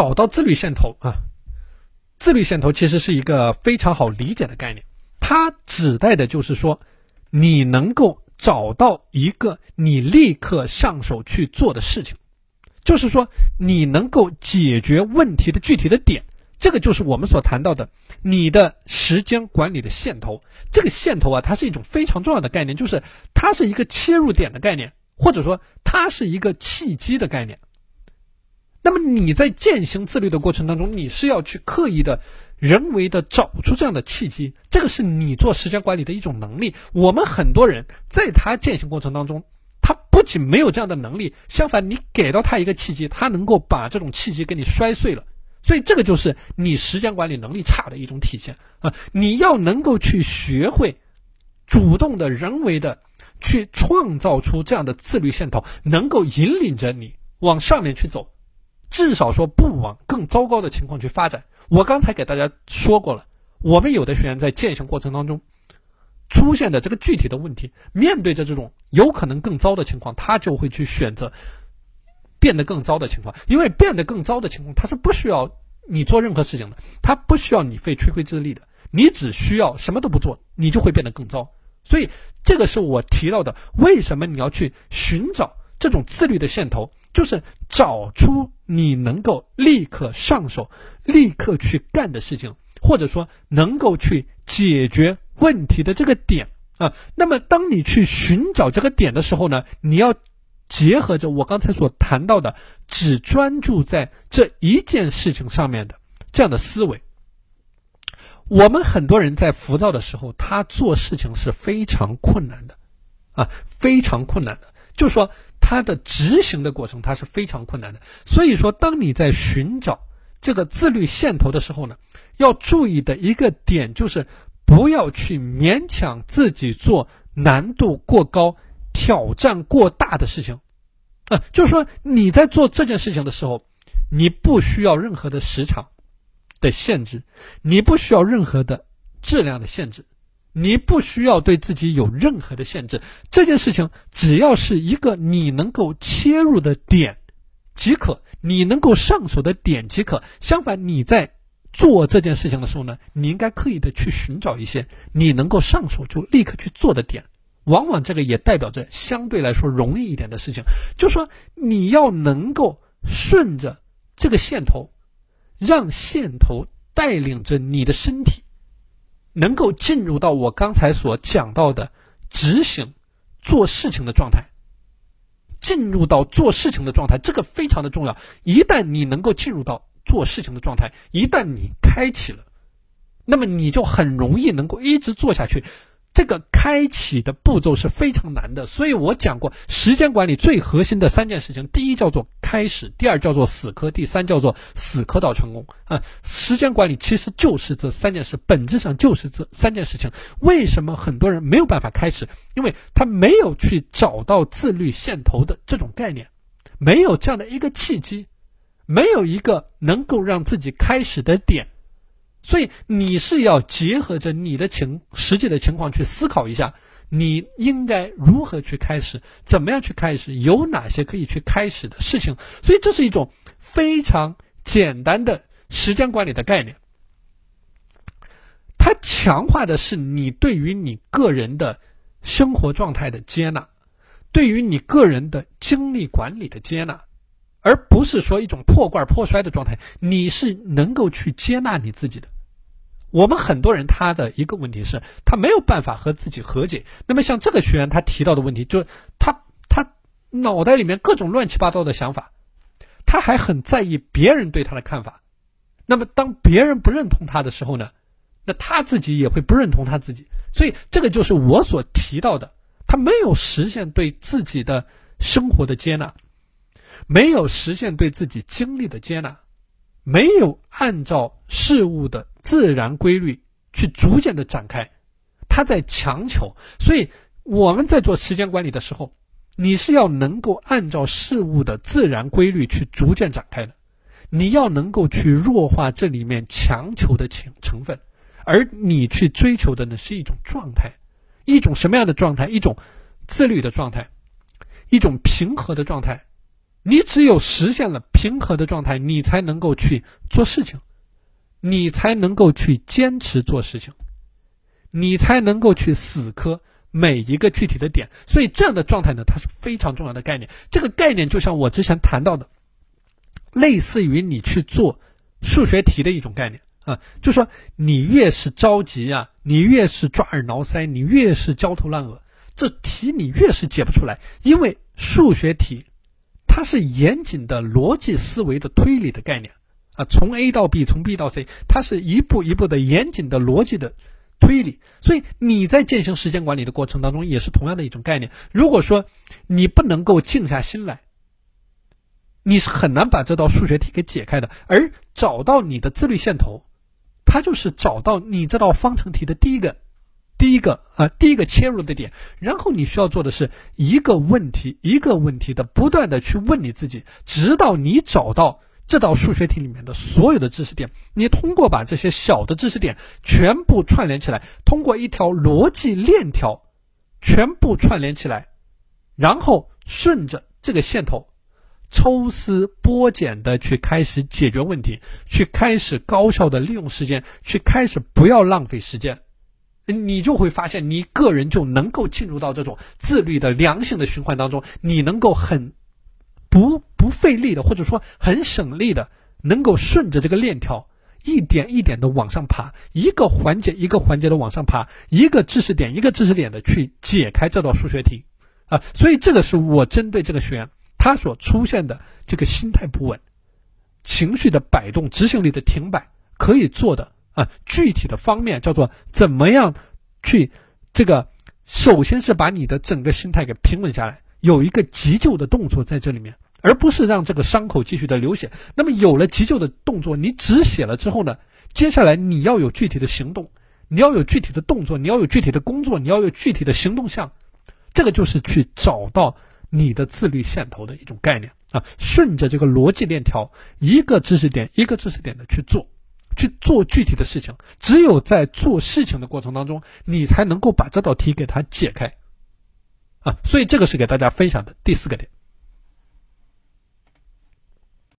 找到自律线头啊，自律线头其实是一个非常好理解的概念，它指代的就是说，你能够找到一个你立刻上手去做的事情，就是说你能够解决问题的具体的点，这个就是我们所谈到的你的时间管理的线头。这个线头啊，它是一种非常重要的概念，就是它是一个切入点的概念，或者说它是一个契机的概念。那么你在践行自律的过程当中，你是要去刻意的、人为的找出这样的契机，这个是你做时间管理的一种能力。我们很多人在他践行过程当中，他不仅没有这样的能力，相反，你给到他一个契机，他能够把这种契机给你摔碎了。所以这个就是你时间管理能力差的一种体现啊！你要能够去学会主动的、人为的去创造出这样的自律线头，能够引领着你往上面去走。至少说不往更糟糕的情况去发展。我刚才给大家说过了，我们有的学员在践行过程当中出现的这个具体的问题，面对着这种有可能更糟的情况，他就会去选择变得更糟的情况。因为变得更糟的情况，它是不需要你做任何事情的，它不需要你费吹灰之力的，你只需要什么都不做，你就会变得更糟。所以这个是我提到的，为什么你要去寻找这种自律的线头。就是找出你能够立刻上手、立刻去干的事情，或者说能够去解决问题的这个点啊。那么，当你去寻找这个点的时候呢，你要结合着我刚才所谈到的，只专注在这一件事情上面的这样的思维。我们很多人在浮躁的时候，他做事情是非常困难的，啊，非常困难的，就说。它的执行的过程，它是非常困难的。所以说，当你在寻找这个自律线头的时候呢，要注意的一个点就是，不要去勉强自己做难度过高、挑战过大的事情。啊，就是说你在做这件事情的时候，你不需要任何的时长的限制，你不需要任何的质量的限制。你不需要对自己有任何的限制，这件事情只要是一个你能够切入的点即可，你能够上手的点即可。相反，你在做这件事情的时候呢，你应该刻意的去寻找一些你能够上手就立刻去做的点，往往这个也代表着相对来说容易一点的事情。就说你要能够顺着这个线头，让线头带领着你的身体。能够进入到我刚才所讲到的执行、做事情的状态，进入到做事情的状态，这个非常的重要。一旦你能够进入到做事情的状态，一旦你开启了，那么你就很容易能够一直做下去。这个开启的步骤是非常难的，所以我讲过时间管理最核心的三件事情：第一叫做开始，第二叫做死磕，第三叫做死磕到成功。啊，时间管理其实就是这三件事，本质上就是这三件事情。为什么很多人没有办法开始？因为他没有去找到自律线头的这种概念，没有这样的一个契机，没有一个能够让自己开始的点。所以你是要结合着你的情实际的情况去思考一下，你应该如何去开始，怎么样去开始，有哪些可以去开始的事情。所以这是一种非常简单的时间管理的概念，它强化的是你对于你个人的生活状态的接纳，对于你个人的精力管理的接纳。而不是说一种破罐破摔的状态，你是能够去接纳你自己的。我们很多人他的一个问题是，他没有办法和自己和解。那么像这个学员他提到的问题，就是他他脑袋里面各种乱七八糟的想法，他还很在意别人对他的看法。那么当别人不认同他的时候呢，那他自己也会不认同他自己。所以这个就是我所提到的，他没有实现对自己的生活的接纳。没有实现对自己经历的接纳，没有按照事物的自然规律去逐渐的展开，他在强求。所以我们在做时间管理的时候，你是要能够按照事物的自然规律去逐渐展开的，你要能够去弱化这里面强求的情成分，而你去追求的呢是一种状态，一种什么样的状态？一种自律的状态，一种平和的状态。你只有实现了平和的状态，你才能够去做事情，你才能够去坚持做事情，你才能够去死磕每一个具体的点。所以这样的状态呢，它是非常重要的概念。这个概念就像我之前谈到的，类似于你去做数学题的一种概念啊，就说你越是着急啊，你越是抓耳挠腮，你越是焦头烂额，这题你越是解不出来，因为数学题。它是严谨的逻辑思维的推理的概念啊，从 A 到 B，从 B 到 C，它是一步一步的严谨的逻辑的推理。所以你在进行时间管理的过程当中，也是同样的一种概念。如果说你不能够静下心来，你是很难把这道数学题给解开的。而找到你的自律线头，它就是找到你这道方程题的第一个。一个啊，第一个切入的点，然后你需要做的是一个问题一个问题的不断的去问你自己，直到你找到这道数学题里面的所有的知识点。你通过把这些小的知识点全部串联起来，通过一条逻辑链条全部串联起来，然后顺着这个线头抽丝剥茧的去开始解决问题，去开始高效的利用时间，去开始不要浪费时间。你就会发现，你个人就能够进入到这种自律的良性的循环当中，你能够很不不费力的，或者说很省力的，能够顺着这个链条一点一点的往上爬，一个环节一个环节的往上爬，一个知识点一个知识点的去解开这道数学题啊！所以这个是我针对这个学员他所出现的这个心态不稳、情绪的摆动、执行力的停摆可以做的。啊，具体的方面叫做怎么样去这个，首先是把你的整个心态给平稳下来，有一个急救的动作在这里面，而不是让这个伤口继续的流血。那么有了急救的动作，你止血了之后呢，接下来你要有具体的行动，你要有具体的动作，你要有具体的工作，你要有具体的行动项，这个就是去找到你的自律线头的一种概念啊，顺着这个逻辑链条，一个知识点一个知识点的去做。去做具体的事情，只有在做事情的过程当中，你才能够把这道题给它解开，啊，所以这个是给大家分享的第四个点。